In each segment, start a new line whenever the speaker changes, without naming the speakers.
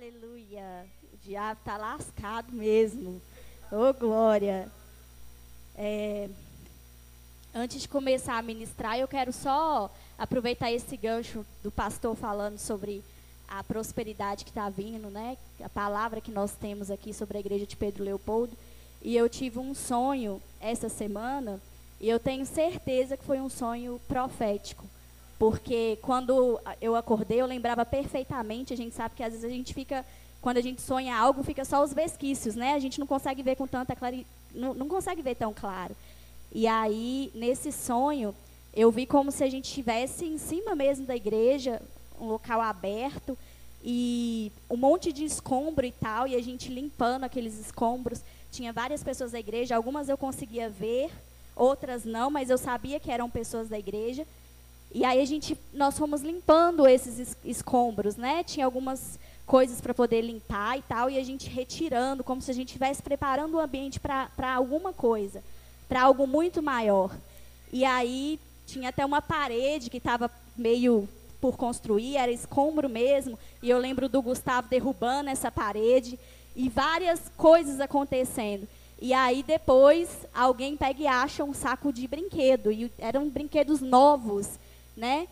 Aleluia. O diabo está lascado mesmo. Ô, oh, glória. É, antes de começar a ministrar, eu quero só aproveitar esse gancho do pastor falando sobre a prosperidade que está vindo, né? A palavra que nós temos aqui sobre a igreja de Pedro Leopoldo. E eu tive um sonho essa semana, e eu tenho certeza que foi um sonho profético. Porque quando eu acordei, eu lembrava perfeitamente, a gente sabe que às vezes a gente fica, quando a gente sonha algo, fica só os vesquícios, né? A gente não consegue ver com tanta claridade, não, não consegue ver tão claro. E aí, nesse sonho, eu vi como se a gente estivesse em cima mesmo da igreja, um local aberto, e um monte de escombro e tal, e a gente limpando aqueles escombros. Tinha várias pessoas da igreja, algumas eu conseguia ver, outras não, mas eu sabia que eram pessoas da igreja. E aí a gente, nós fomos limpando esses escombros, né? Tinha algumas coisas para poder limpar e tal, e a gente retirando, como se a gente estivesse preparando o ambiente para alguma coisa, para algo muito maior. E aí tinha até uma parede que estava meio por construir, era escombro mesmo, e eu lembro do Gustavo derrubando essa parede, e várias coisas acontecendo. E aí depois alguém pega e acha um saco de brinquedo, e eram brinquedos novos né?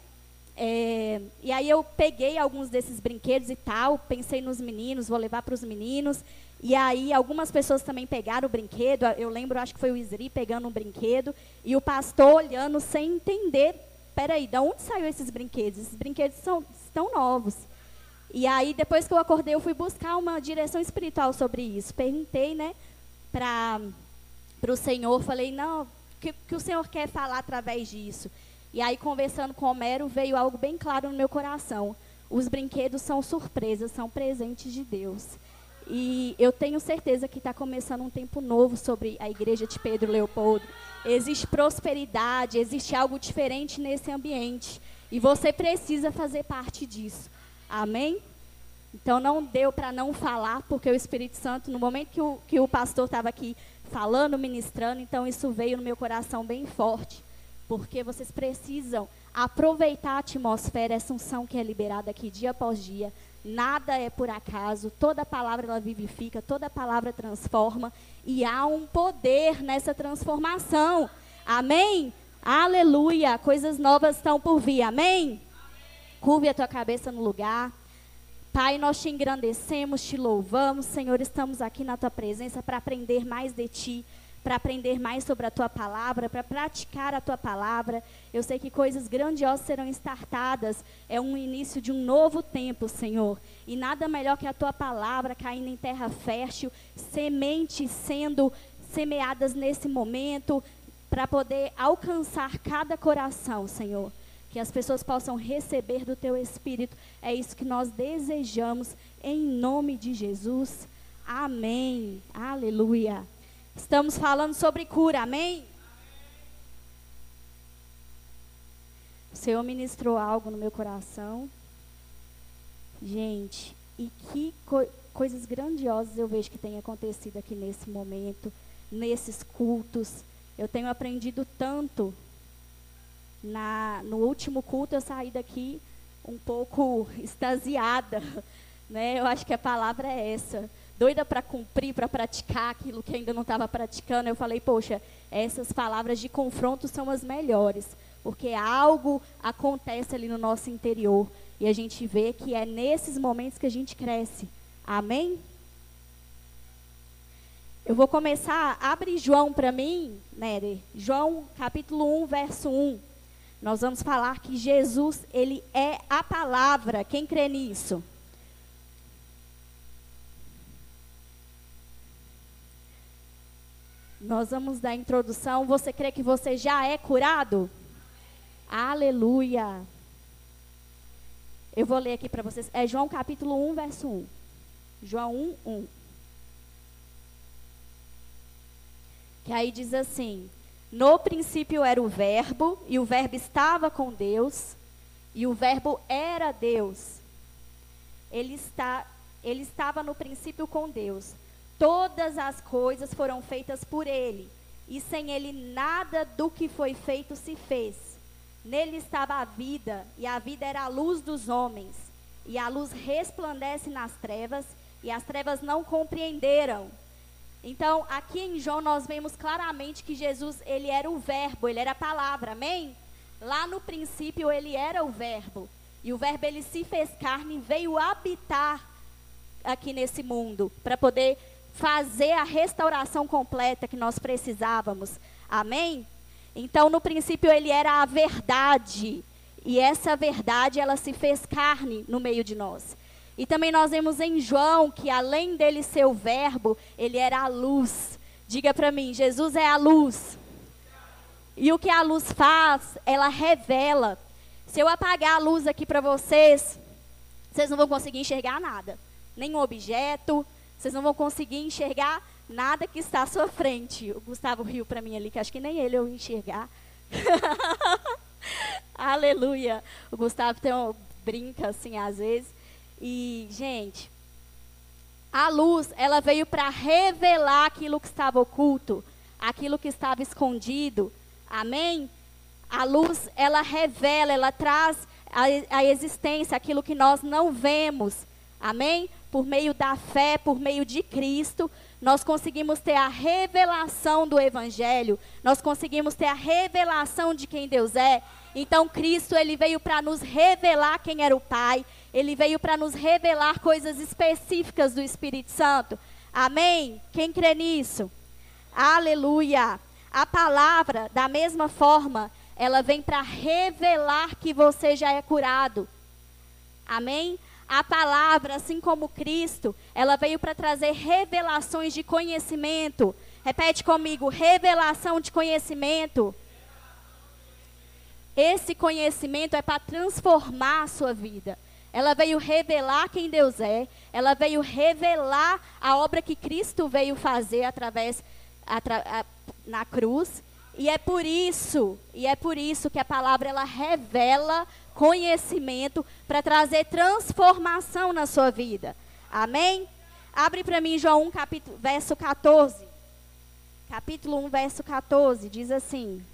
É, e aí eu peguei alguns desses brinquedos e tal, pensei nos meninos, vou levar para os meninos. E aí algumas pessoas também pegaram o brinquedo. Eu lembro, acho que foi o Isri pegando um brinquedo e o pastor olhando sem entender. Peraí, de onde saiu esses brinquedos? Esses brinquedos são, estão novos. E aí depois que eu acordei, eu fui buscar uma direção espiritual sobre isso. Perguntei, né, para o Senhor, falei, não, o que, que o Senhor quer falar através disso? E aí, conversando com Homero, veio algo bem claro no meu coração. Os brinquedos são surpresas, são presentes de Deus. E eu tenho certeza que está começando um tempo novo sobre a igreja de Pedro Leopoldo. Existe prosperidade, existe algo diferente nesse ambiente. E você precisa fazer parte disso. Amém? Então não deu para não falar, porque o Espírito Santo, no momento que o, que o pastor estava aqui falando, ministrando, então isso veio no meu coração bem forte porque vocês precisam aproveitar a atmosfera, essa unção que é liberada aqui dia após dia. Nada é por acaso, toda palavra ela vivifica, toda palavra transforma e há um poder nessa transformação. Amém? Aleluia! Coisas novas estão por vir. Amém? Curve a tua cabeça no lugar. Pai, nós te engrandecemos, te louvamos, Senhor, estamos aqui na tua presença para aprender mais de ti para aprender mais sobre a tua palavra, para praticar a tua palavra. Eu sei que coisas grandiosas serão estartadas. É um início de um novo tempo, Senhor. E nada melhor que a tua palavra caindo em terra fértil, sementes sendo semeadas nesse momento, para poder alcançar cada coração, Senhor. Que as pessoas possam receber do teu espírito. É isso que nós desejamos, em nome de Jesus. Amém. Aleluia. Estamos falando sobre cura, amém? O Senhor ministrou algo no meu coração. Gente, e que co coisas grandiosas eu vejo que tem acontecido aqui nesse momento, nesses cultos. Eu tenho aprendido tanto. Na, no último culto eu saí daqui um pouco extasiada. Né? Eu acho que a palavra é essa doida para cumprir, para praticar aquilo que ainda não estava praticando, eu falei, poxa, essas palavras de confronto são as melhores, porque algo acontece ali no nosso interior e a gente vê que é nesses momentos que a gente cresce. Amém? Eu vou começar, abre João para mim, Nery. João capítulo 1, verso 1. Nós vamos falar que Jesus, ele é a palavra. Quem crê nisso? Nós vamos dar introdução. Você crê que você já é curado? Aleluia. Eu vou ler aqui para vocês. É João capítulo 1, verso 1. João 1, 1. Que aí diz assim: No princípio era o Verbo, e o Verbo estava com Deus, e o Verbo era Deus. Ele, está, ele estava no princípio com Deus. Todas as coisas foram feitas por ele, e sem ele nada do que foi feito se fez. Nele estava a vida, e a vida era a luz dos homens. e a luz resplandece nas trevas, e as trevas não compreenderam. Então, aqui em João nós vemos claramente que Jesus, ele era o verbo, ele era a palavra, amém? Lá no princípio ele era o verbo. E o verbo ele se fez carne e veio habitar aqui nesse mundo para poder fazer a restauração completa que nós precisávamos. Amém? Então, no princípio ele era a verdade. E essa verdade ela se fez carne no meio de nós. E também nós vemos em João que além dele ser o verbo, ele era a luz. Diga para mim, Jesus é a luz. E o que a luz faz, ela revela. Se eu apagar a luz aqui para vocês, vocês não vão conseguir enxergar nada. Nenhum objeto, vocês não vão conseguir enxergar nada que está à sua frente. O Gustavo riu para mim ali, que acho que nem ele eu enxergar. Aleluia. O Gustavo tem um, brinca assim às vezes. E, gente, a luz, ela veio para revelar aquilo que estava oculto, aquilo que estava escondido. Amém? A luz, ela revela, ela traz a, a existência, aquilo que nós não vemos. Amém? Por meio da fé, por meio de Cristo, nós conseguimos ter a revelação do Evangelho, nós conseguimos ter a revelação de quem Deus é. Então, Cristo, ele veio para nos revelar quem era o Pai, ele veio para nos revelar coisas específicas do Espírito Santo. Amém? Quem crê nisso? Aleluia. A palavra, da mesma forma, ela vem para revelar que você já é curado. Amém? A palavra, assim como Cristo, ela veio para trazer revelações de conhecimento. Repete comigo: revelação de conhecimento. Esse conhecimento é para transformar a sua vida. Ela veio revelar quem Deus é, ela veio revelar a obra que Cristo veio fazer através atra, a, na cruz. E é por isso, e é por isso que a palavra ela revela conhecimento para trazer transformação na sua vida. Amém? Abre para mim João 1, capítulo, verso 14. Capítulo 1, verso 14, diz assim: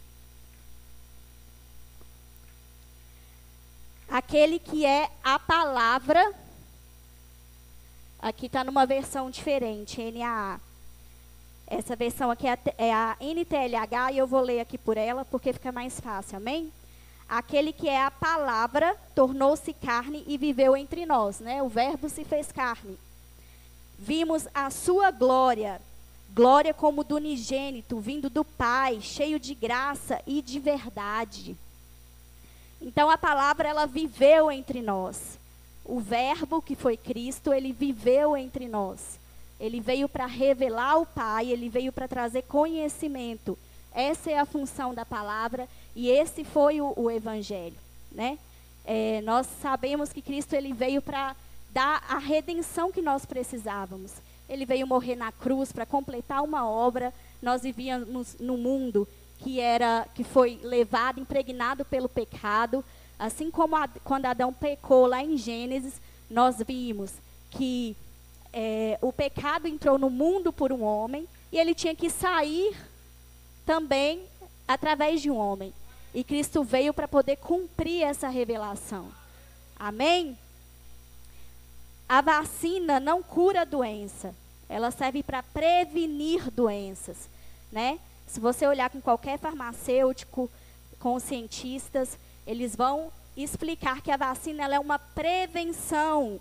aquele que é a palavra. Aqui está numa versão diferente, NAA. Essa versão aqui é a NTLH e eu vou ler aqui por ela porque fica mais fácil, amém? Aquele que é a palavra tornou-se carne e viveu entre nós, né? O verbo se fez carne. Vimos a sua glória, glória como do unigênito, vindo do Pai, cheio de graça e de verdade. Então a palavra ela viveu entre nós. O verbo que foi Cristo, ele viveu entre nós. Ele veio para revelar o Pai, ele veio para trazer conhecimento. Essa é a função da palavra e esse foi o, o evangelho, né? É, nós sabemos que Cristo ele veio para dar a redenção que nós precisávamos. Ele veio morrer na cruz para completar uma obra. Nós vivíamos no mundo que era que foi levado, impregnado pelo pecado, assim como a, quando Adão pecou lá em Gênesis, nós vimos que é, o pecado entrou no mundo por um homem e ele tinha que sair também através de um homem. E Cristo veio para poder cumprir essa revelação. Amém? A vacina não cura a doença. Ela serve para prevenir doenças, né? Se você olhar com qualquer farmacêutico, com cientistas, eles vão explicar que a vacina é uma prevenção.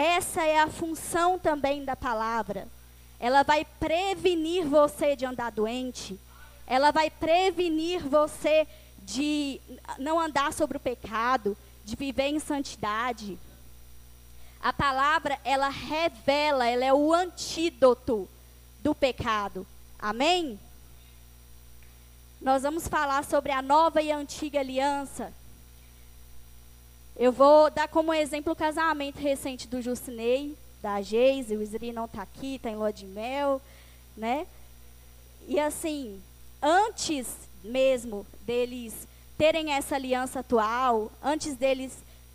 Essa é a função também da palavra. Ela vai prevenir você de andar doente. Ela vai prevenir você de não andar sobre o pecado, de viver em santidade. A palavra, ela revela, ela é o antídoto do pecado. Amém? nós vamos falar sobre a nova e antiga aliança. Eu vou dar como exemplo o casamento recente do Jucinei, da Geise, o Isri não está aqui, está em lua de mel, né? E assim, antes mesmo deles terem essa aliança atual, antes deles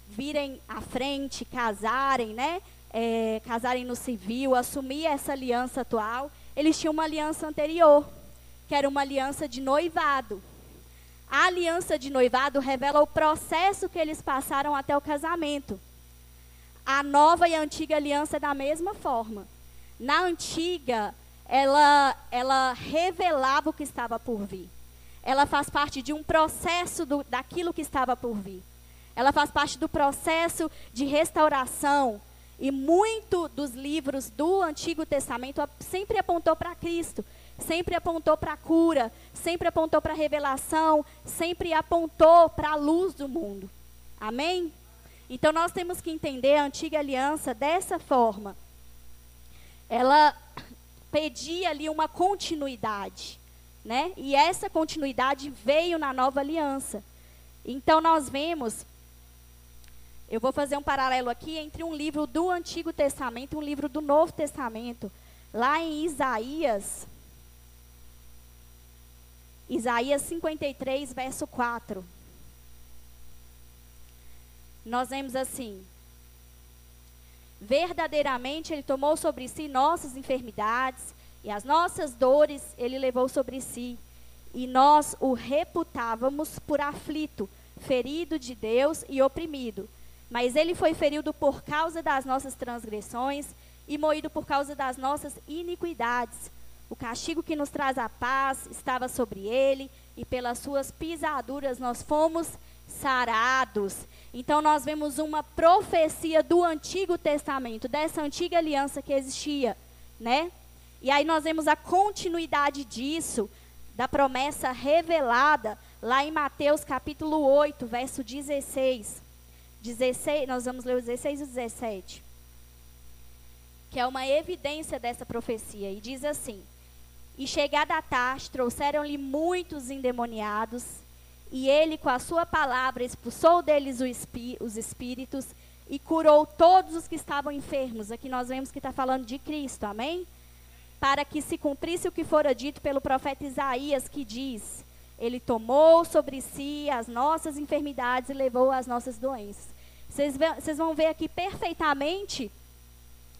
virem à frente, casarem, né? É, casarem no civil, assumir essa aliança atual, eles tinham uma aliança anterior que era uma aliança de noivado. A aliança de noivado revela o processo que eles passaram até o casamento. a nova e a antiga aliança é da mesma forma. Na antiga, ela, ela revelava o que estava por vir. Ela faz parte de um processo do, daquilo que estava por vir. Ela faz parte do processo de restauração. E muito dos livros do Antigo Testamento sempre apontou para Cristo, sempre apontou para a cura, sempre apontou para a revelação, sempre apontou para a luz do mundo. Amém? Então nós temos que entender a antiga aliança dessa forma. Ela pedia ali uma continuidade, né? E essa continuidade veio na nova aliança. Então nós vemos eu vou fazer um paralelo aqui entre um livro do Antigo Testamento e um livro do Novo Testamento. Lá em Isaías, Isaías 53, verso 4. Nós vemos assim: Verdadeiramente ele tomou sobre si nossas enfermidades e as nossas dores ele levou sobre si. E nós o reputávamos por aflito, ferido de Deus e oprimido. Mas ele foi ferido por causa das nossas transgressões e moído por causa das nossas iniquidades. O castigo que nos traz a paz estava sobre ele, e pelas suas pisaduras nós fomos sarados. Então nós vemos uma profecia do Antigo Testamento, dessa antiga aliança que existia, né? E aí nós vemos a continuidade disso, da promessa revelada lá em Mateus capítulo 8, verso 16. 16, nós vamos ler o 16 e o 17. Que é uma evidência dessa profecia. E diz assim: E chegada a tarde, trouxeram-lhe muitos endemoniados, e ele, com a sua palavra, expulsou deles os espíritos e curou todos os que estavam enfermos. Aqui nós vemos que está falando de Cristo, amém? Para que se cumprisse o que fora dito pelo profeta Isaías, que diz: Ele tomou sobre si as nossas enfermidades e levou as nossas doenças. Vocês vão ver aqui perfeitamente,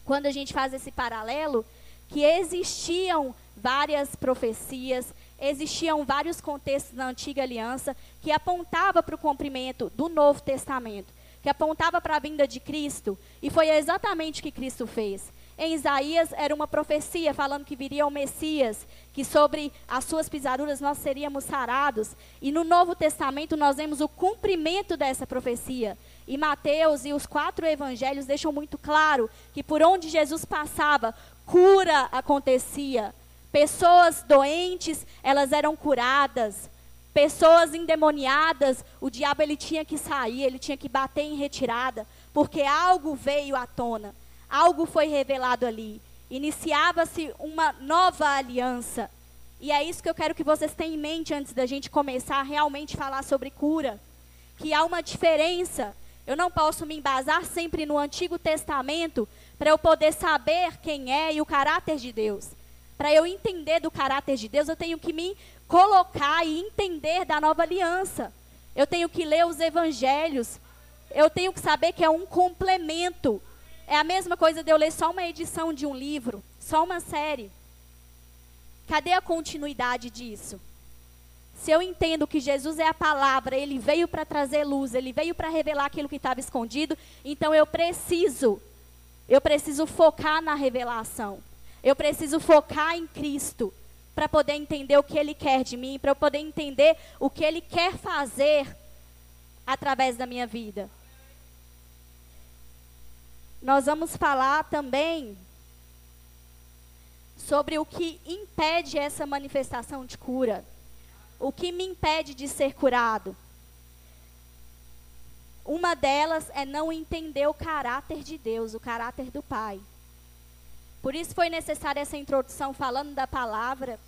quando a gente faz esse paralelo, que existiam várias profecias, existiam vários contextos na antiga aliança que apontava para o cumprimento do Novo Testamento, que apontava para a vinda de Cristo, e foi exatamente o que Cristo fez. Em Isaías era uma profecia falando que viria o Messias, que sobre as suas pisaduras nós seríamos sarados. E no Novo Testamento nós vemos o cumprimento dessa profecia. E Mateus e os quatro evangelhos deixam muito claro que por onde Jesus passava, cura acontecia. Pessoas doentes, elas eram curadas. Pessoas endemoniadas, o diabo ele tinha que sair, ele tinha que bater em retirada, porque algo veio à tona. Algo foi revelado ali. Iniciava-se uma nova aliança. E é isso que eu quero que vocês tenham em mente antes da gente começar a realmente falar sobre cura. Que há uma diferença eu não posso me embasar sempre no Antigo Testamento para eu poder saber quem é e o caráter de Deus. Para eu entender do caráter de Deus, eu tenho que me colocar e entender da nova aliança. Eu tenho que ler os evangelhos. Eu tenho que saber que é um complemento. É a mesma coisa de eu ler só uma edição de um livro, só uma série. Cadê a continuidade disso? Se eu entendo que Jesus é a palavra, ele veio para trazer luz, ele veio para revelar aquilo que estava escondido, então eu preciso, eu preciso focar na revelação. Eu preciso focar em Cristo para poder entender o que ele quer de mim, para eu poder entender o que ele quer fazer através da minha vida. Nós vamos falar também sobre o que impede essa manifestação de cura. O que me impede de ser curado? Uma delas é não entender o caráter de Deus, o caráter do Pai. Por isso foi necessária essa introdução falando da palavra,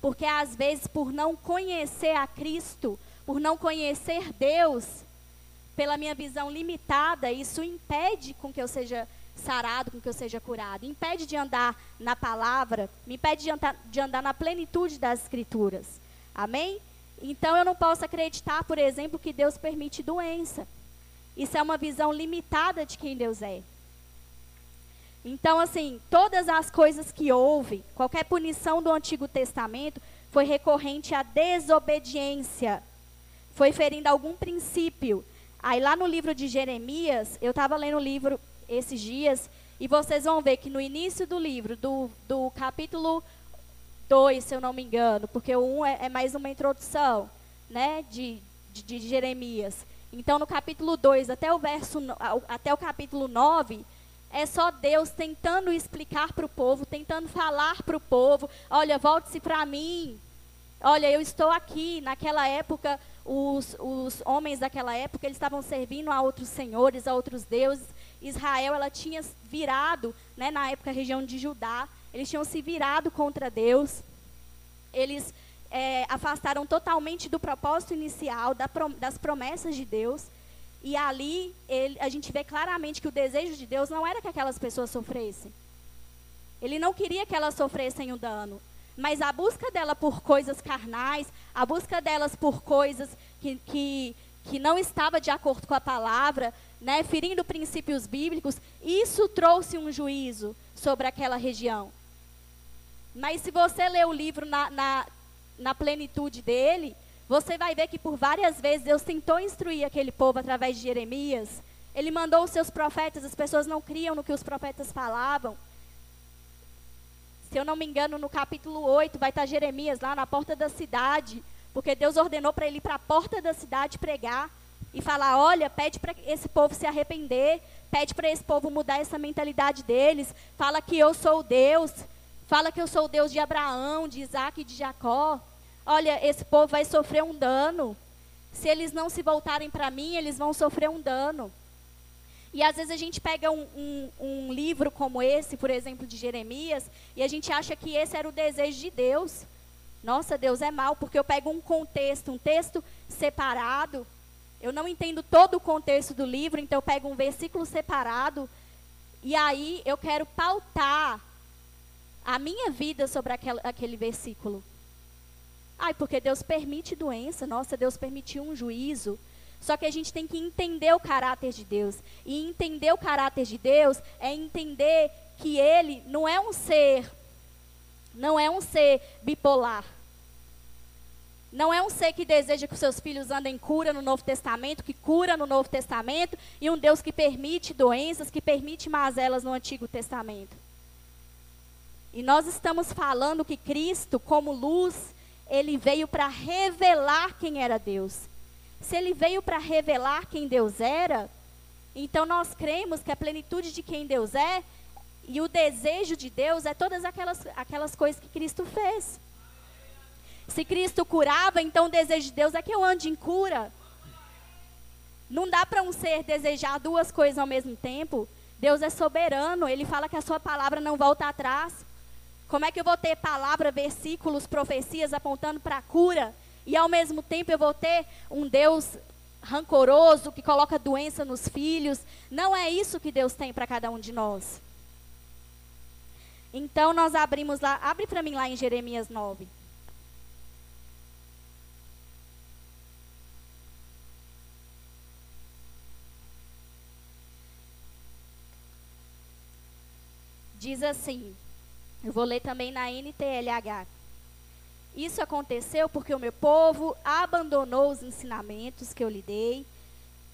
porque às vezes, por não conhecer a Cristo, por não conhecer Deus, pela minha visão limitada, isso impede com que eu seja sarado, com que eu seja curado. Impede de andar na palavra, me impede de andar, de andar na plenitude das Escrituras. Amém? Então eu não posso acreditar, por exemplo, que Deus permite doença. Isso é uma visão limitada de quem Deus é. Então, assim, todas as coisas que houve, qualquer punição do Antigo Testamento, foi recorrente à desobediência. Foi ferindo algum princípio. Aí lá no livro de Jeremias, eu estava lendo o livro esses dias e vocês vão ver que no início do livro, do, do capítulo 2, se eu não me engano, porque o 1 um é, é, mais uma introdução né, de, de, de Jeremias. Então, no capítulo 2 até o verso até o capítulo 9, é só Deus tentando explicar para o povo, tentando falar para o povo: olha, volte-se para mim. Olha, eu estou aqui. Naquela época, os, os homens daquela época, eles estavam servindo a outros senhores, a outros deuses. Israel, ela tinha virado, né, na época, a região de Judá, eles tinham se virado contra Deus. Eles é, afastaram totalmente do propósito inicial, da, das promessas de Deus. E ali ele, a gente vê claramente que o desejo de Deus não era que aquelas pessoas sofressem. Ele não queria que elas sofressem o dano. Mas a busca dela por coisas carnais, a busca delas por coisas que, que, que não estava de acordo com a palavra, né, ferindo princípios bíblicos, isso trouxe um juízo sobre aquela região. Mas se você ler o livro na, na na plenitude dele, você vai ver que por várias vezes Deus tentou instruir aquele povo através de Jeremias. Ele mandou os seus profetas, as pessoas não criam no que os profetas falavam. Se eu não me engano, no capítulo 8 vai estar Jeremias lá na porta da cidade, porque Deus ordenou para ele ir para a porta da cidade pregar e falar: olha, pede para esse povo se arrepender, pede para esse povo mudar essa mentalidade deles, fala que eu sou Deus, fala que eu sou o Deus de Abraão, de Isaac e de Jacó. Olha, esse povo vai sofrer um dano. Se eles não se voltarem para mim, eles vão sofrer um dano. E às vezes a gente pega um, um, um, livro como esse, por exemplo, de Jeremias, e a gente acha que esse era o desejo de Deus. Nossa, Deus é mal, porque eu pego um contexto, um texto separado, eu não entendo todo o contexto do livro, então eu pego um versículo separado, e aí eu quero pautar a minha vida sobre aquele, aquele versículo. Ai, porque Deus permite doença, nossa, Deus permitiu um juízo. Só que a gente tem que entender o caráter de Deus. E entender o caráter de Deus é entender que ele não é um ser não é um ser bipolar. Não é um ser que deseja que os seus filhos andem cura no Novo Testamento, que cura no Novo Testamento, e um Deus que permite doenças, que permite mazelas no Antigo Testamento. E nós estamos falando que Cristo, como luz, ele veio para revelar quem era Deus. Se ele veio para revelar quem Deus era, então nós cremos que a plenitude de quem Deus é e o desejo de Deus é todas aquelas, aquelas coisas que Cristo fez. Se Cristo curava, então o desejo de Deus é que eu ande em cura. Não dá para um ser desejar duas coisas ao mesmo tempo. Deus é soberano, ele fala que a sua palavra não volta atrás. Como é que eu vou ter palavra, versículos, profecias apontando para a cura e ao mesmo tempo eu vou ter um Deus rancoroso que coloca doença nos filhos? Não é isso que Deus tem para cada um de nós. Então nós abrimos lá, abre para mim lá em Jeremias 9. Diz assim: eu vou ler também na NTLH. Isso aconteceu porque o meu povo abandonou os ensinamentos que eu lhe dei.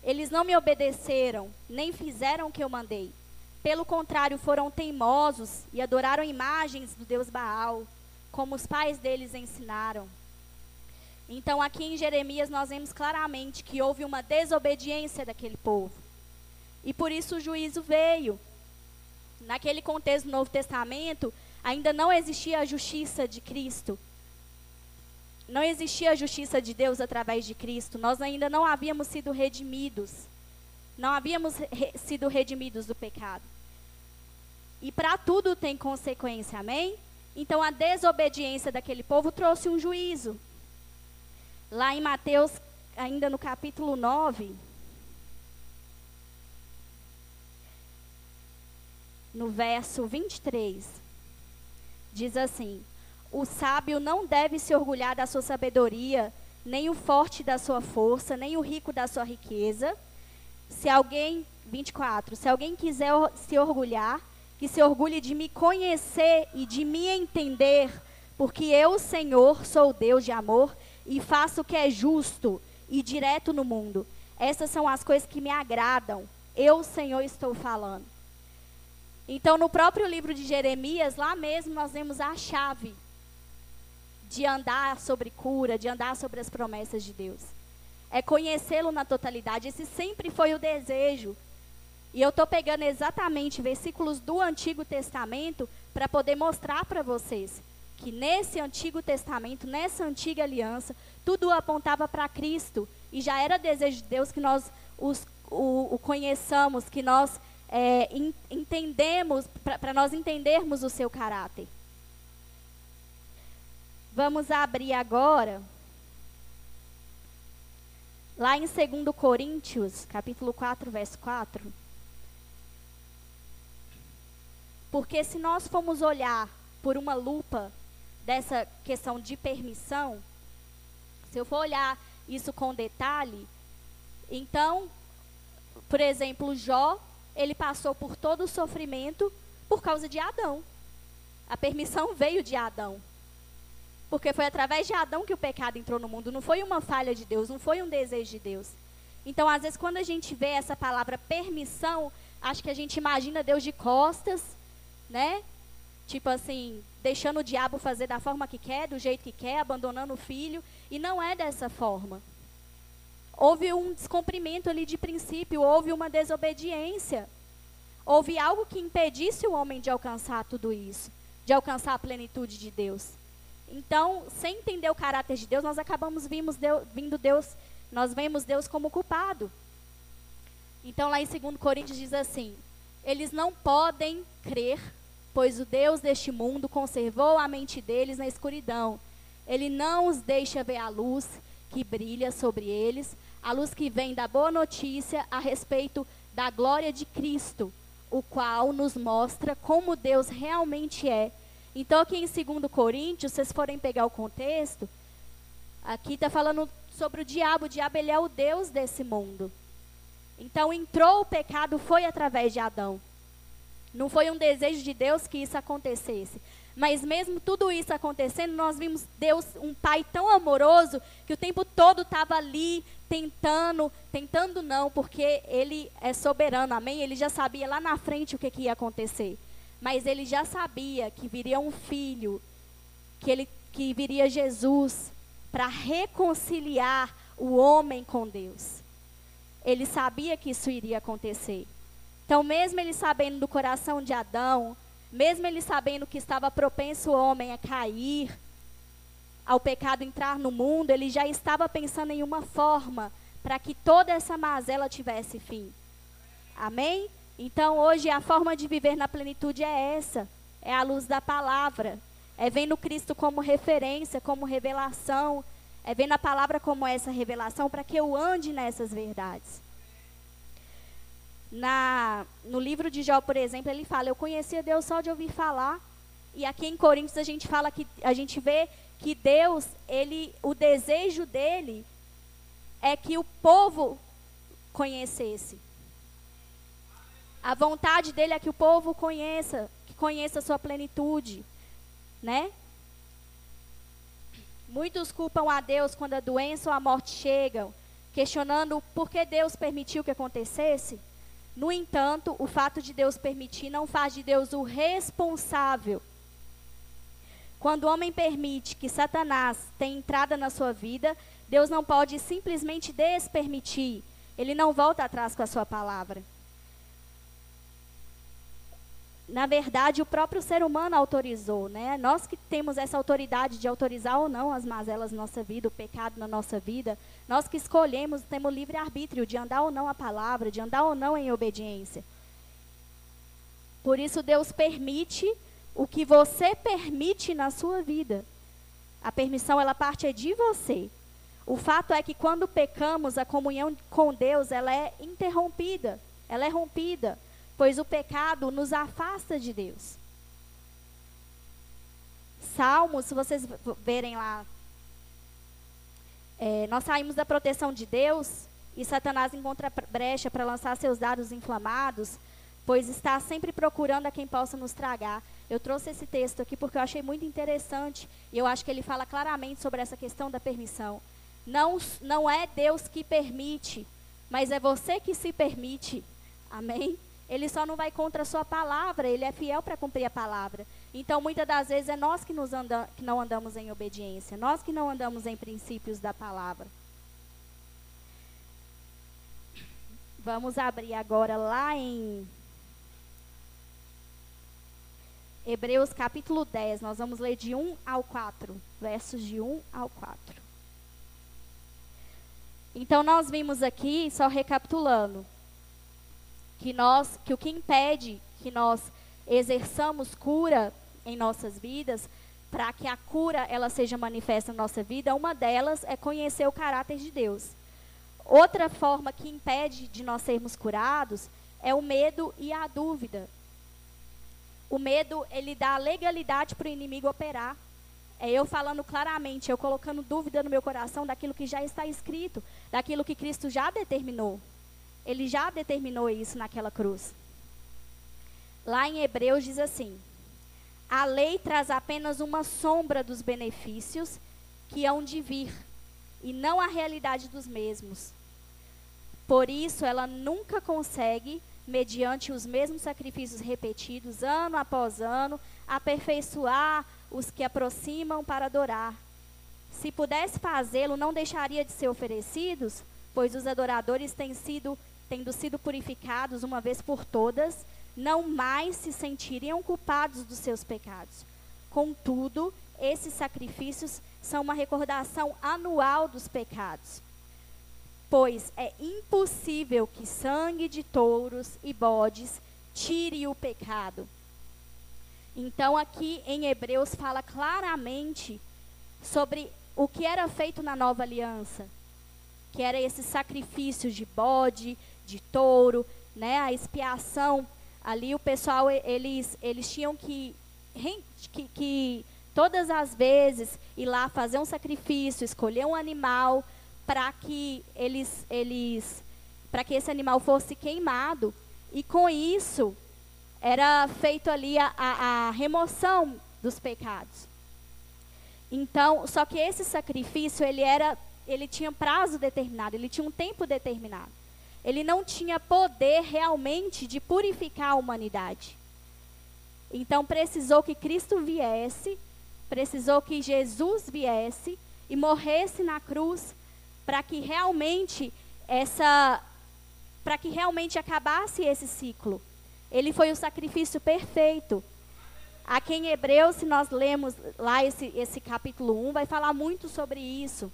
Eles não me obedeceram, nem fizeram o que eu mandei. Pelo contrário, foram teimosos e adoraram imagens do Deus Baal, como os pais deles ensinaram. Então, aqui em Jeremias, nós vemos claramente que houve uma desobediência daquele povo. E por isso o juízo veio. Naquele contexto do Novo Testamento, ainda não existia a justiça de Cristo. Não existia a justiça de Deus através de Cristo. Nós ainda não havíamos sido redimidos. Não havíamos re sido redimidos do pecado. E para tudo tem consequência, amém? Então a desobediência daquele povo trouxe um juízo. Lá em Mateus, ainda no capítulo 9, no verso 23. Diz assim: O sábio não deve se orgulhar da sua sabedoria, nem o forte da sua força, nem o rico da sua riqueza. Se alguém, 24, se alguém quiser se orgulhar, que se orgulhe de me conhecer e de me entender, porque eu, Senhor, sou Deus de amor e faço o que é justo e direto no mundo. Essas são as coisas que me agradam. Eu, Senhor, estou falando. Então, no próprio livro de Jeremias, lá mesmo nós vemos a chave de andar sobre cura, de andar sobre as promessas de Deus. É conhecê-lo na totalidade. Esse sempre foi o desejo. E eu estou pegando exatamente versículos do Antigo Testamento para poder mostrar para vocês que nesse Antigo Testamento, nessa antiga aliança, tudo apontava para Cristo. E já era desejo de Deus que nós os, o, o conheçamos, que nós é, entendemos, para nós entendermos o seu caráter. Vamos abrir agora, lá em 2 Coríntios, capítulo 4, verso 4. Porque se nós formos olhar por uma lupa dessa questão de permissão, se eu for olhar isso com detalhe, então, por exemplo, Jó, ele passou por todo o sofrimento por causa de Adão. A permissão veio de Adão. Porque foi através de Adão que o pecado entrou no mundo. Não foi uma falha de Deus, não foi um desejo de Deus. Então, às vezes, quando a gente vê essa palavra permissão, acho que a gente imagina Deus de costas, né? Tipo assim, deixando o diabo fazer da forma que quer, do jeito que quer, abandonando o filho. E não é dessa forma. Houve um descumprimento ali de princípio, houve uma desobediência. Houve algo que impedisse o homem de alcançar tudo isso, de alcançar a plenitude de Deus. Então, sem entender o caráter de Deus, nós acabamos vimos Deus, vindo Deus, nós vemos Deus como culpado. Então, lá em 2 Coríntios diz assim: Eles não podem crer, pois o Deus deste mundo conservou a mente deles na escuridão. Ele não os deixa ver a luz que brilha sobre eles, a luz que vem da boa notícia a respeito da glória de Cristo, o qual nos mostra como Deus realmente é então, aqui em 2 Coríntios, vocês forem pegar o contexto, aqui está falando sobre o diabo. O diabo ele é o Deus desse mundo. Então, entrou o pecado, foi através de Adão. Não foi um desejo de Deus que isso acontecesse. Mas mesmo tudo isso acontecendo, nós vimos Deus, um pai tão amoroso, que o tempo todo estava ali tentando, tentando não, porque ele é soberano, amém? Ele já sabia lá na frente o que, que ia acontecer. Mas ele já sabia que viria um filho, que, ele, que viria Jesus para reconciliar o homem com Deus. Ele sabia que isso iria acontecer. Então, mesmo ele sabendo do coração de Adão, mesmo ele sabendo que estava propenso o homem a cair, ao pecado entrar no mundo, ele já estava pensando em uma forma para que toda essa mazela tivesse fim. Amém? Então, hoje, a forma de viver na plenitude é essa: é a luz da palavra, é vendo Cristo como referência, como revelação, é vendo a palavra como essa revelação para que eu ande nessas verdades. Na, no livro de Jó, por exemplo, ele fala: Eu conhecia Deus só de ouvir falar. E aqui em Coríntios a gente fala que a gente vê que Deus, ele, o desejo dele é que o povo conhecesse. A vontade dele é que o povo conheça, que conheça a sua plenitude, né? Muitos culpam a Deus quando a doença ou a morte chegam, questionando por que Deus permitiu que acontecesse. No entanto, o fato de Deus permitir não faz de Deus o responsável. Quando o homem permite que Satanás tenha entrada na sua vida, Deus não pode simplesmente despermitir. Ele não volta atrás com a sua palavra na verdade, o próprio ser humano autorizou, né? Nós que temos essa autoridade de autorizar ou não as mazelas na nossa vida, o pecado na nossa vida, nós que escolhemos, temos livre arbítrio de andar ou não a palavra, de andar ou não em obediência. Por isso Deus permite o que você permite na sua vida. A permissão ela parte é de você. O fato é que quando pecamos, a comunhão com Deus, ela é interrompida, ela é rompida pois o pecado nos afasta de Deus. Salmos, se vocês verem lá, é, nós saímos da proteção de Deus e Satanás encontra brecha para lançar seus dados inflamados, pois está sempre procurando a quem possa nos tragar. Eu trouxe esse texto aqui porque eu achei muito interessante e eu acho que ele fala claramente sobre essa questão da permissão. Não, não é Deus que permite, mas é você que se permite. Amém? Ele só não vai contra a sua palavra, ele é fiel para cumprir a palavra. Então, muitas das vezes é nós que, nos anda, que não andamos em obediência, nós que não andamos em princípios da palavra. Vamos abrir agora lá em Hebreus capítulo 10, nós vamos ler de 1 ao 4, versos de 1 ao 4. Então nós vimos aqui, só recapitulando, que nós, que o que impede que nós exerçamos cura em nossas vidas, para que a cura ela seja manifesta na nossa vida, uma delas é conhecer o caráter de Deus. Outra forma que impede de nós sermos curados é o medo e a dúvida. O medo, ele dá legalidade para o inimigo operar. É eu falando claramente, eu colocando dúvida no meu coração daquilo que já está escrito, daquilo que Cristo já determinou. Ele já determinou isso naquela cruz. Lá em Hebreus diz assim: A lei traz apenas uma sombra dos benefícios que hão de vir, e não a realidade dos mesmos. Por isso, ela nunca consegue mediante os mesmos sacrifícios repetidos, ano após ano, aperfeiçoar os que aproximam para adorar. Se pudesse fazê-lo, não deixaria de ser oferecidos, pois os adoradores têm sido, tendo sido purificados uma vez por todas, não mais se sentiriam culpados dos seus pecados. Contudo, esses sacrifícios são uma recordação anual dos pecados pois é impossível que sangue de touros e bodes tire o pecado. Então, aqui em Hebreus fala claramente sobre o que era feito na nova aliança, que era esse sacrifício de bode, de touro, né, a expiação. Ali o pessoal, eles, eles tinham que, que, que todas as vezes ir lá fazer um sacrifício, escolher um animal, para que eles, eles para que esse animal fosse queimado e com isso era feito ali a, a, a remoção dos pecados. Então, só que esse sacrifício ele era, ele tinha prazo determinado, ele tinha um tempo determinado. Ele não tinha poder realmente de purificar a humanidade. Então precisou que Cristo viesse, precisou que Jesus viesse e morresse na cruz para que realmente essa para que realmente acabasse esse ciclo. Ele foi o sacrifício perfeito. Aqui em Hebreus, se nós lemos lá esse, esse capítulo 1, vai falar muito sobre isso.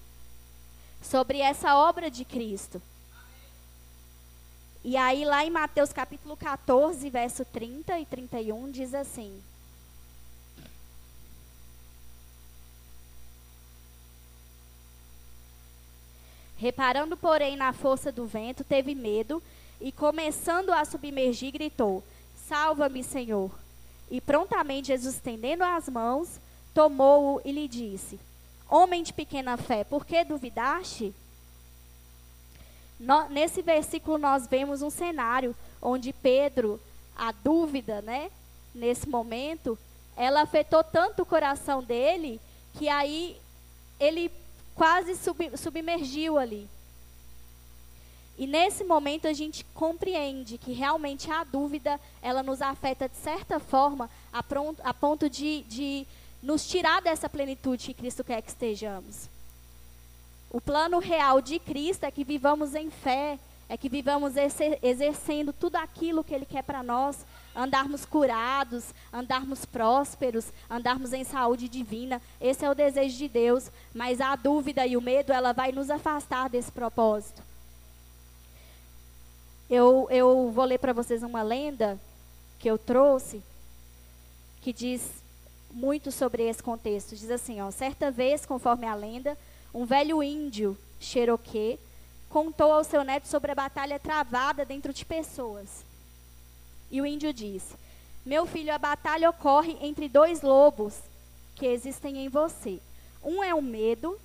Sobre essa obra de Cristo. E aí, lá em Mateus capítulo 14, verso 30 e 31, diz assim: Reparando, porém, na força do vento, teve medo e, começando a submergir, gritou: Salva-me, Senhor. E prontamente Jesus, estendendo as mãos, tomou-o e lhe disse: Homem de pequena fé, por que duvidaste? No, nesse versículo nós vemos um cenário onde Pedro, a dúvida, né, nesse momento, ela afetou tanto o coração dele que aí ele quase sub, submergiu ali. E nesse momento a gente compreende que realmente a dúvida ela nos afeta de certa forma a, pronto, a ponto de, de nos tirar dessa plenitude que Cristo quer que estejamos. O plano real de Cristo é que vivamos em fé, é que vivamos exercendo tudo aquilo que Ele quer para nós, andarmos curados, andarmos prósperos, andarmos em saúde divina. Esse é o desejo de Deus, mas a dúvida e o medo, ela vai nos afastar desse propósito. Eu, eu vou ler para vocês uma lenda que eu trouxe, que diz muito sobre esse contexto. Diz assim, ó, certa vez, conforme a lenda, um velho índio, Cherokee, contou ao seu neto sobre a batalha travada dentro de pessoas. E o índio disse: Meu filho, a batalha ocorre entre dois lobos que existem em você. Um é o medo,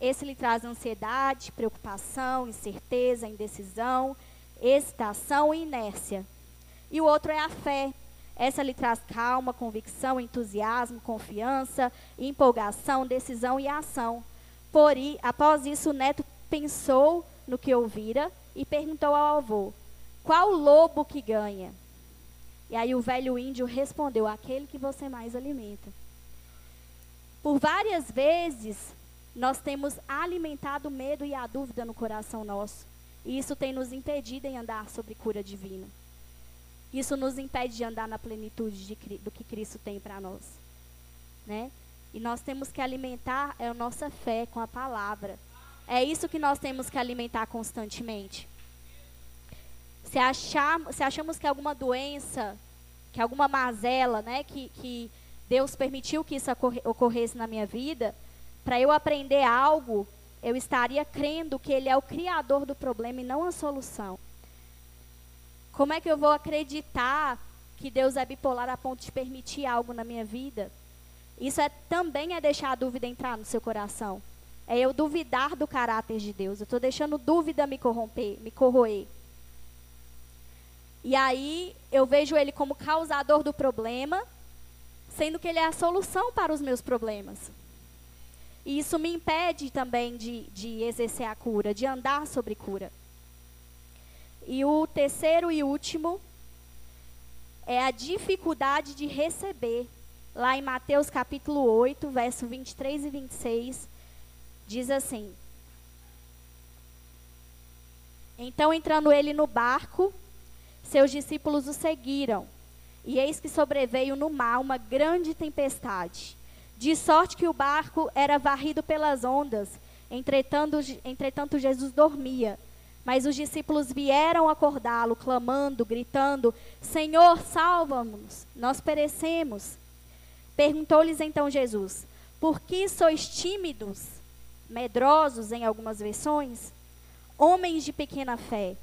esse lhe traz ansiedade, preocupação, incerteza, indecisão, excitação e inércia. E o outro é a fé. Essa lhe traz calma, convicção, entusiasmo, confiança, empolgação, decisão e ação. Porém, após isso, o neto pensou no que ouvira e perguntou ao avô: Qual lobo que ganha? E aí o velho índio respondeu: Aquele que você mais alimenta. Por várias vezes, nós temos alimentado o medo e a dúvida no coração nosso. E isso tem nos impedido em andar sobre cura divina. Isso nos impede de andar na plenitude de, do que Cristo tem para nós. Né? E nós temos que alimentar a nossa fé com a palavra. É isso que nós temos que alimentar constantemente. Se, achar, se achamos que alguma doença, que alguma mazela, né, que, que Deus permitiu que isso ocorresse na minha vida, para eu aprender algo, eu estaria crendo que Ele é o criador do problema e não a solução. Como é que eu vou acreditar que Deus é bipolar a ponto de permitir algo na minha vida? Isso é, também é deixar a dúvida entrar no seu coração. É eu duvidar do caráter de Deus. Eu estou deixando dúvida me corromper, me corroer. E aí eu vejo ele como causador do problema, sendo que ele é a solução para os meus problemas. E isso me impede também de, de exercer a cura, de andar sobre cura. E o terceiro e último é a dificuldade de receber. Lá em Mateus capítulo 8, verso 23 e 26, diz assim: Então entrando ele no barco, seus discípulos o seguiram. E eis que sobreveio no mar uma grande tempestade, de sorte que o barco era varrido pelas ondas. Entretanto, entretanto Jesus dormia. Mas os discípulos vieram acordá-lo, clamando, gritando: Senhor, salva-nos, nós perecemos. Perguntou-lhes então Jesus: Por que sois tímidos? medrosos em algumas versões, homens de pequena fé.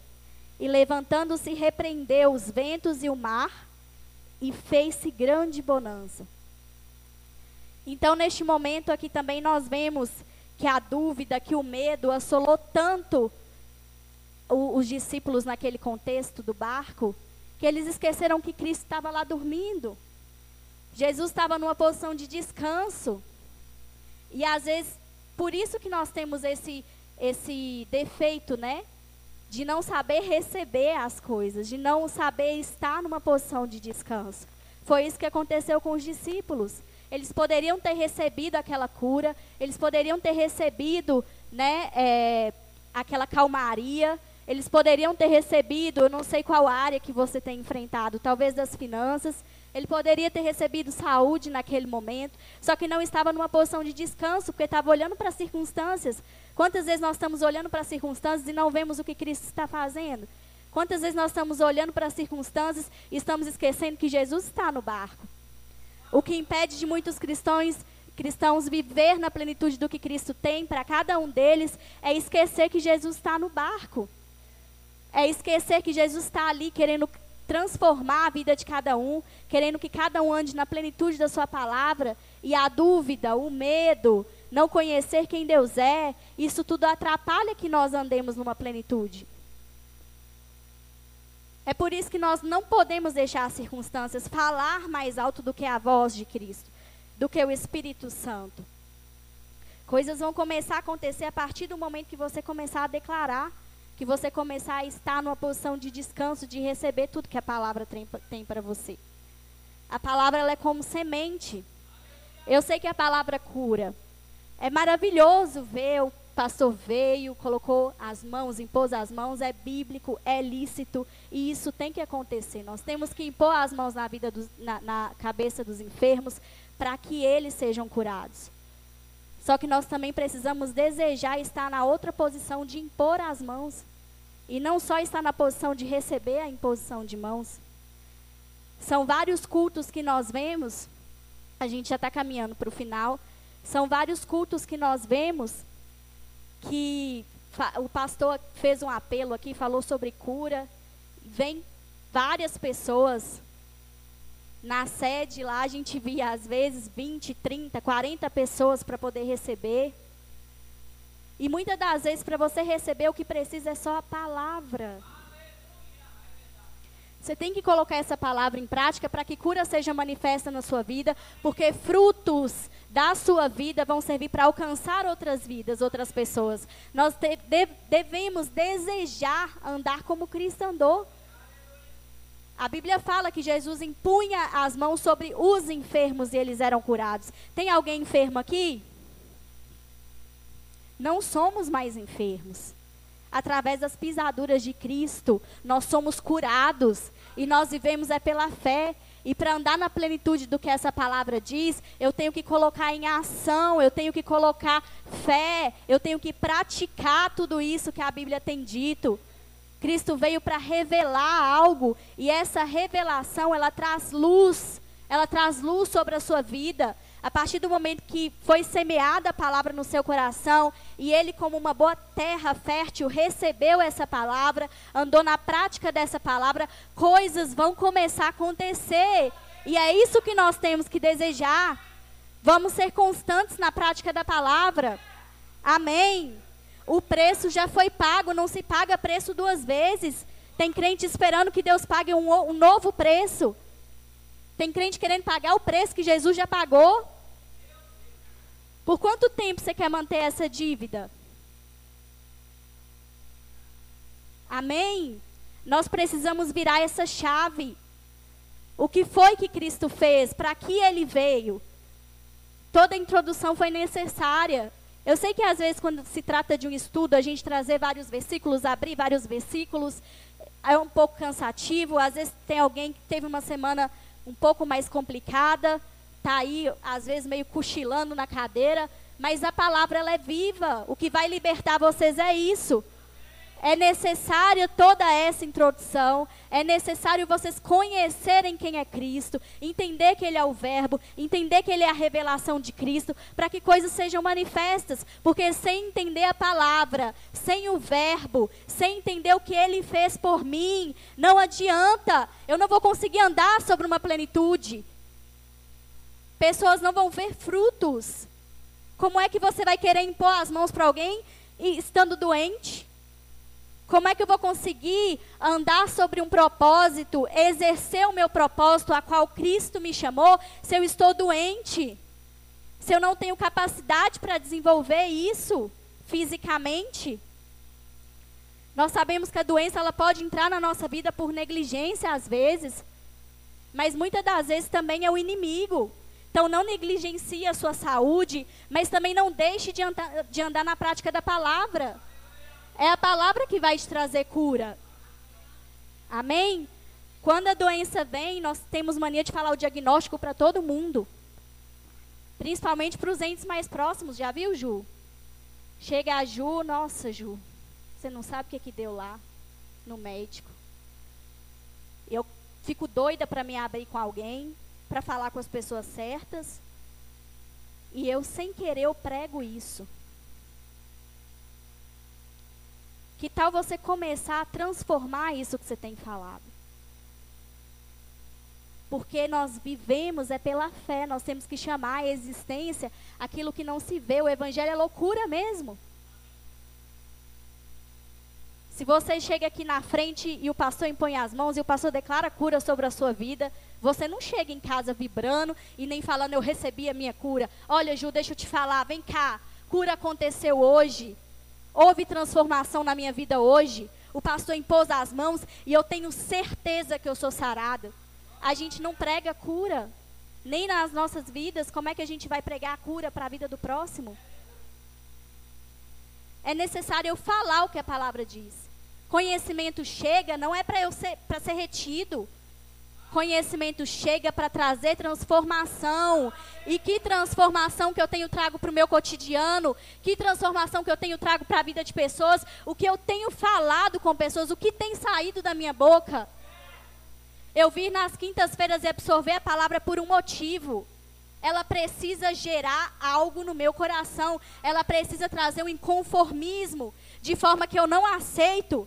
E levantando-se, repreendeu os ventos e o mar, e fez-se grande bonança. Então, neste momento aqui também nós vemos que a dúvida, que o medo assolou tanto o, os discípulos naquele contexto do barco, que eles esqueceram que Cristo estava lá dormindo. Jesus estava numa posição de descanso. E às vezes por isso que nós temos esse, esse defeito, né? De não saber receber as coisas, de não saber estar numa posição de descanso. Foi isso que aconteceu com os discípulos. Eles poderiam ter recebido aquela cura, eles poderiam ter recebido né, é, aquela calmaria, eles poderiam ter recebido, eu não sei qual área que você tem enfrentado, talvez das finanças, ele poderia ter recebido saúde naquele momento, só que não estava numa posição de descanso, porque estava olhando para as circunstâncias. Quantas vezes nós estamos olhando para as circunstâncias e não vemos o que Cristo está fazendo? Quantas vezes nós estamos olhando para as circunstâncias e estamos esquecendo que Jesus está no barco? O que impede de muitos cristãos cristãos viver na plenitude do que Cristo tem para cada um deles é esquecer que Jesus está no barco. É esquecer que Jesus está ali querendo transformar a vida de cada um, querendo que cada um ande na plenitude da sua palavra, e a dúvida, o medo, não conhecer quem Deus é, isso tudo atrapalha que nós andemos numa plenitude. É por isso que nós não podemos deixar as circunstâncias falar mais alto do que a voz de Cristo, do que o Espírito Santo. Coisas vão começar a acontecer a partir do momento que você começar a declarar que você começar a estar numa posição de descanso, de receber tudo que a palavra tem para você. A palavra ela é como semente. Eu sei que a palavra cura. É maravilhoso ver o pastor veio, colocou as mãos, impôs as mãos, é bíblico, é lícito e isso tem que acontecer. Nós temos que impor as mãos na vida dos, na, na cabeça dos enfermos para que eles sejam curados. Só que nós também precisamos desejar estar na outra posição de impor as mãos. E não só estar na posição de receber a imposição de mãos. São vários cultos que nós vemos, a gente já está caminhando para o final. São vários cultos que nós vemos que o pastor fez um apelo aqui, falou sobre cura. Vem várias pessoas na sede lá a gente via às vezes 20, 30, 40 pessoas para poder receber. E muitas das vezes para você receber o que precisa é só a palavra. Você tem que colocar essa palavra em prática para que cura seja manifesta na sua vida, porque frutos da sua vida vão servir para alcançar outras vidas, outras pessoas. Nós devemos desejar andar como Cristo andou. A Bíblia fala que Jesus impunha as mãos sobre os enfermos e eles eram curados. Tem alguém enfermo aqui? Não somos mais enfermos. Através das pisaduras de Cristo, nós somos curados e nós vivemos é pela fé. E para andar na plenitude do que essa palavra diz, eu tenho que colocar em ação, eu tenho que colocar fé, eu tenho que praticar tudo isso que a Bíblia tem dito. Cristo veio para revelar algo e essa revelação ela traz luz, ela traz luz sobre a sua vida. A partir do momento que foi semeada a palavra no seu coração e ele, como uma boa terra fértil, recebeu essa palavra, andou na prática dessa palavra, coisas vão começar a acontecer. E é isso que nós temos que desejar. Vamos ser constantes na prática da palavra. Amém. O preço já foi pago, não se paga preço duas vezes. Tem crente esperando que Deus pague um, um novo preço. Tem crente querendo pagar o preço que Jesus já pagou. Por quanto tempo você quer manter essa dívida? Amém? Nós precisamos virar essa chave. O que foi que Cristo fez? Para que ele veio? Toda a introdução foi necessária. Eu sei que às vezes, quando se trata de um estudo, a gente trazer vários versículos, abrir vários versículos, é um pouco cansativo. Às vezes tem alguém que teve uma semana um pouco mais complicada está aí, às vezes, meio cochilando na cadeira, mas a palavra ela é viva. O que vai libertar vocês é isso. É necessária toda essa introdução, é necessário vocês conhecerem quem é Cristo, entender que Ele é o Verbo, entender que Ele é a revelação de Cristo, para que coisas sejam manifestas. Porque sem entender a palavra, sem o Verbo, sem entender o que Ele fez por mim, não adianta. Eu não vou conseguir andar sobre uma plenitude. Pessoas não vão ver frutos. Como é que você vai querer impor as mãos para alguém estando doente? Como é que eu vou conseguir andar sobre um propósito, exercer o meu propósito a qual Cristo me chamou, se eu estou doente? Se eu não tenho capacidade para desenvolver isso fisicamente? Nós sabemos que a doença ela pode entrar na nossa vida por negligência às vezes, mas muitas das vezes também é o inimigo então não negligencie a sua saúde, mas também não deixe de andar, de andar na prática da palavra. É a palavra que vai te trazer cura. Amém? Quando a doença vem, nós temos mania de falar o diagnóstico para todo mundo. Principalmente para os entes mais próximos. Já viu, Ju? Chega a Ju, nossa, Ju, você não sabe o que, que deu lá no médico. Eu fico doida para me abrir com alguém para falar com as pessoas certas. E eu, sem querer, eu prego isso. Que tal você começar a transformar isso que você tem falado? Porque nós vivemos é pela fé, nós temos que chamar a existência aquilo que não se vê. O evangelho é loucura mesmo. Se você chega aqui na frente e o pastor impõe as mãos e o pastor declara cura sobre a sua vida, você não chega em casa vibrando e nem falando eu recebi a minha cura. Olha, Ju, deixa eu te falar, vem cá. Cura aconteceu hoje. Houve transformação na minha vida hoje. O pastor impôs as mãos e eu tenho certeza que eu sou sarada. A gente não prega cura, nem nas nossas vidas. Como é que a gente vai pregar a cura para a vida do próximo? É necessário eu falar o que a palavra diz. Conhecimento chega não é para eu ser ser retido. Conhecimento chega para trazer transformação. E que transformação que eu tenho trago para o meu cotidiano? Que transformação que eu tenho trago para a vida de pessoas? O que eu tenho falado com pessoas? O que tem saído da minha boca? Eu vir nas quintas-feiras e absorver a palavra por um motivo. Ela precisa gerar algo no meu coração. Ela precisa trazer um inconformismo, de forma que eu não aceito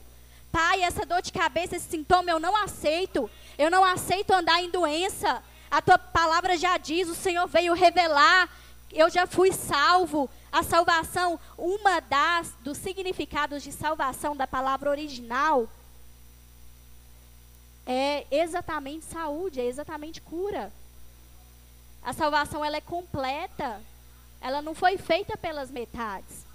Pai, essa dor de cabeça, esse sintoma eu não aceito. Eu não aceito andar em doença. A tua palavra já diz, o Senhor veio revelar. Eu já fui salvo. A salvação, uma das dos significados de salvação da palavra original é exatamente saúde, é exatamente cura. A salvação ela é completa. Ela não foi feita pelas metades.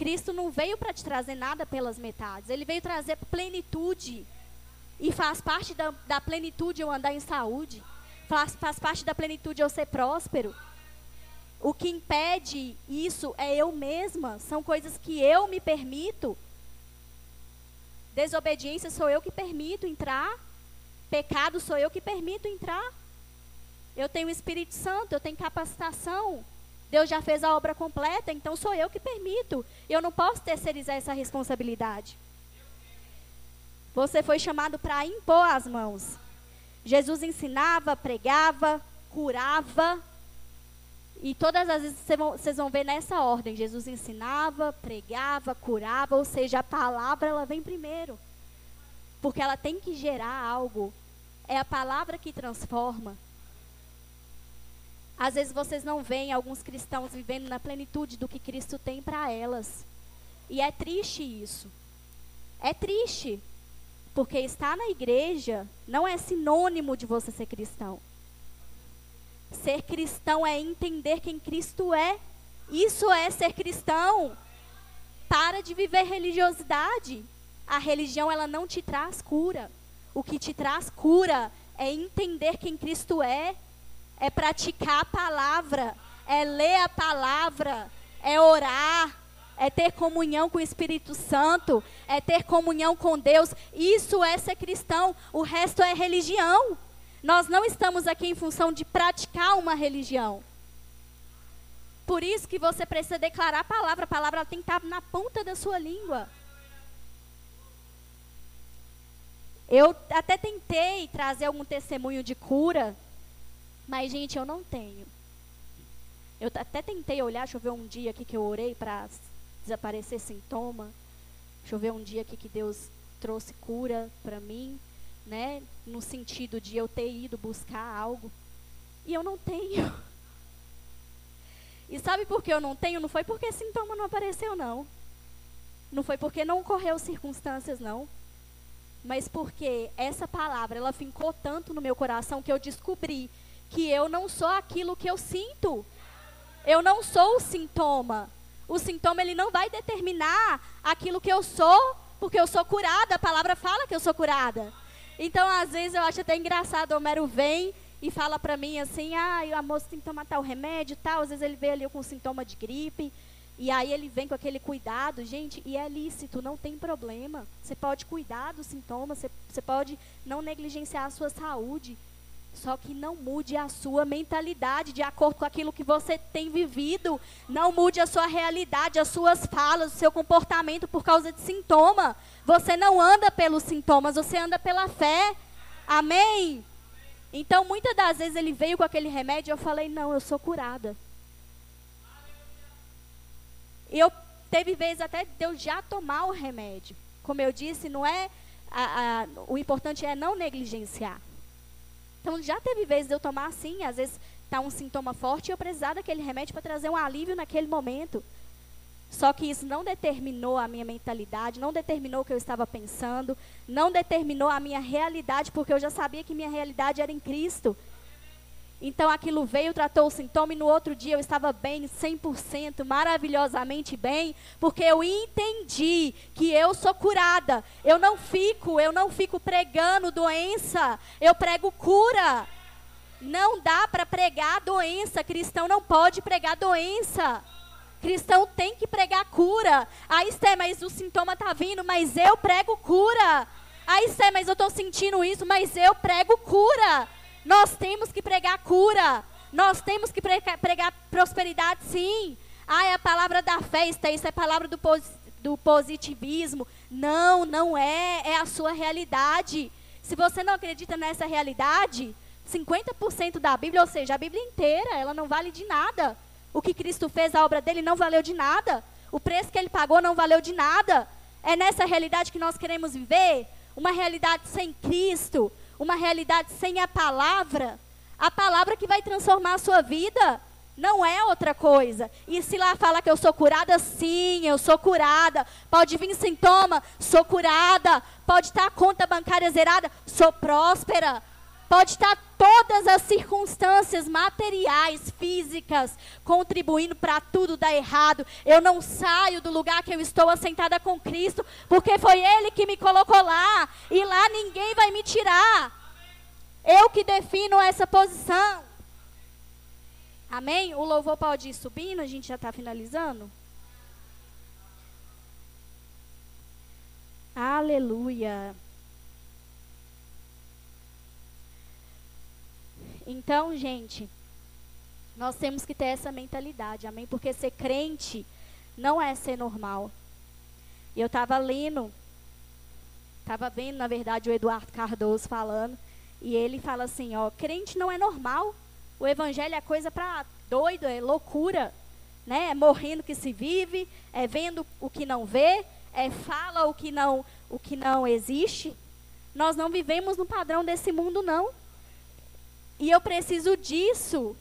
Cristo não veio para te trazer nada pelas metades, ele veio trazer plenitude. E faz parte da, da plenitude eu andar em saúde. Faz, faz parte da plenitude eu ser próspero. O que impede isso é eu mesma. São coisas que eu me permito. Desobediência sou eu que permito entrar. Pecado sou eu que permito entrar. Eu tenho o Espírito Santo, eu tenho capacitação. Deus já fez a obra completa, então sou eu que permito. Eu não posso terceirizar essa responsabilidade. Você foi chamado para impor as mãos. Jesus ensinava, pregava, curava. E todas as vezes vocês vão ver nessa ordem. Jesus ensinava, pregava, curava, ou seja, a palavra ela vem primeiro. Porque ela tem que gerar algo. É a palavra que transforma. Às vezes vocês não veem alguns cristãos vivendo na plenitude do que Cristo tem para elas. E é triste isso. É triste. Porque estar na igreja não é sinônimo de você ser cristão. Ser cristão é entender quem Cristo é. Isso é ser cristão. Para de viver religiosidade. A religião ela não te traz cura. O que te traz cura é entender quem Cristo é é praticar a palavra, é ler a palavra, é orar, é ter comunhão com o Espírito Santo, é ter comunhão com Deus. Isso é ser cristão, o resto é religião. Nós não estamos aqui em função de praticar uma religião. Por isso que você precisa declarar a palavra, a palavra tem que estar na ponta da sua língua. Eu até tentei trazer algum testemunho de cura mas, gente, eu não tenho. Eu até tentei olhar, deixa eu ver um dia aqui que eu orei para desaparecer sintoma. Deixa eu ver um dia aqui que Deus trouxe cura para mim, né? No sentido de eu ter ido buscar algo. E eu não tenho. E sabe por que eu não tenho? Não foi porque sintoma não apareceu, não. Não foi porque não ocorreu circunstâncias, não. Mas porque essa palavra, ela fincou tanto no meu coração que eu descobri que eu não sou aquilo que eu sinto. Eu não sou o sintoma. O sintoma ele não vai determinar aquilo que eu sou, porque eu sou curada. A palavra fala que eu sou curada. Então, às vezes eu acho até engraçado, o Homero vem e fala para mim assim: "Ah, a moça tem que tomar tal remédio, tal". Às vezes ele vê ali com sintoma de gripe. E aí ele vem com aquele cuidado, gente, e é lícito, não tem problema. Você pode cuidar dos sintomas, você pode não negligenciar a sua saúde. Só que não mude a sua mentalidade de acordo com aquilo que você tem vivido. Não mude a sua realidade, as suas falas, o seu comportamento por causa de sintoma. Você não anda pelos sintomas, você anda pela fé. Amém? Então, muitas das vezes ele veio com aquele remédio e eu falei: Não, eu sou curada. E eu teve vezes até de eu já tomar o remédio. Como eu disse, não é. A, a, o importante é não negligenciar. Então já teve vezes de eu tomar assim, às vezes está um sintoma forte e eu precisar daquele remédio para trazer um alívio naquele momento. Só que isso não determinou a minha mentalidade, não determinou o que eu estava pensando, não determinou a minha realidade, porque eu já sabia que minha realidade era em Cristo. Então aquilo veio, tratou o sintoma e no outro dia eu estava bem, 100%, maravilhosamente bem, porque eu entendi que eu sou curada. Eu não fico, eu não fico pregando doença, eu prego cura. Não dá para pregar doença, cristão não pode pregar doença. Cristão tem que pregar cura. Aí, Sté, mas o sintoma está vindo, mas eu prego cura. Aí, Sté, mas eu estou sentindo isso, mas eu prego cura. Nós temos que pregar cura. Nós temos que pregar, pregar prosperidade, sim. Ah, é a palavra da fé, isso é a palavra do, do positivismo. Não, não é. É a sua realidade. Se você não acredita nessa realidade, 50% da Bíblia, ou seja, a Bíblia inteira, ela não vale de nada. O que Cristo fez, a obra dele, não valeu de nada. O preço que ele pagou não valeu de nada. É nessa realidade que nós queremos viver? Uma realidade sem Cristo, uma realidade sem a palavra, a palavra que vai transformar a sua vida. Não é outra coisa. E se lá fala que eu sou curada, sim, eu sou curada. Pode vir sintoma, sou curada. Pode estar a conta bancária zerada, sou próspera. Pode estar todas as circunstâncias materiais, físicas, contribuindo para tudo dar errado, eu não saio do lugar que eu estou assentada com Cristo, porque foi Ele que me colocou lá, e lá ninguém vai me tirar. Eu que defino essa posição. Amém? O louvor pode ir subindo, a gente já está finalizando. Aleluia. Então, gente, nós temos que ter essa mentalidade, amém? Porque ser crente não é ser normal. Eu estava lendo, estava vendo, na verdade, o Eduardo Cardoso falando, e ele fala assim, ó, crente não é normal. O evangelho é coisa para doido, é loucura, né? É morrendo que se vive, é vendo o que não vê, é fala o que não, o que não existe. Nós não vivemos no padrão desse mundo não. E eu preciso disso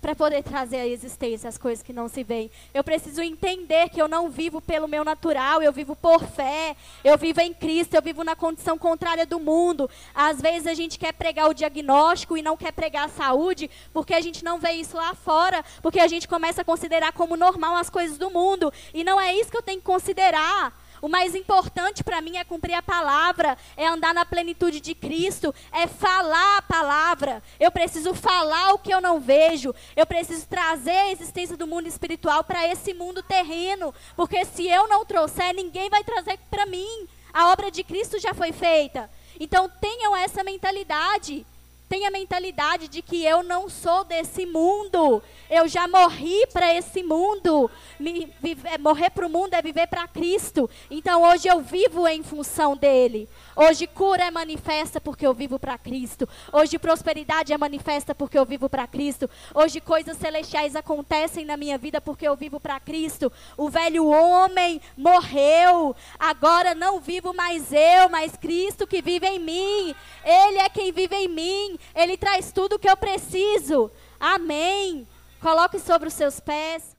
para poder trazer à existência as coisas que não se veem. Eu preciso entender que eu não vivo pelo meu natural, eu vivo por fé, eu vivo em Cristo, eu vivo na condição contrária do mundo. Às vezes a gente quer pregar o diagnóstico e não quer pregar a saúde, porque a gente não vê isso lá fora, porque a gente começa a considerar como normal as coisas do mundo. E não é isso que eu tenho que considerar. O mais importante para mim é cumprir a palavra, é andar na plenitude de Cristo, é falar a palavra. Eu preciso falar o que eu não vejo. Eu preciso trazer a existência do mundo espiritual para esse mundo terreno, porque se eu não trouxer, ninguém vai trazer para mim. A obra de Cristo já foi feita. Então tenham essa mentalidade. Tenha a mentalidade de que eu não sou desse mundo. Eu já morri para esse mundo. Me, viver, morrer para o mundo é viver para Cristo. Então hoje eu vivo em função dele. Hoje cura é manifesta porque eu vivo para Cristo. Hoje prosperidade é manifesta porque eu vivo para Cristo. Hoje coisas celestiais acontecem na minha vida porque eu vivo para Cristo. O velho homem morreu. Agora não vivo mais eu, mas Cristo que vive em mim. Ele é quem vive em mim. Ele traz tudo o que eu preciso. Amém. Coloque sobre os seus pés.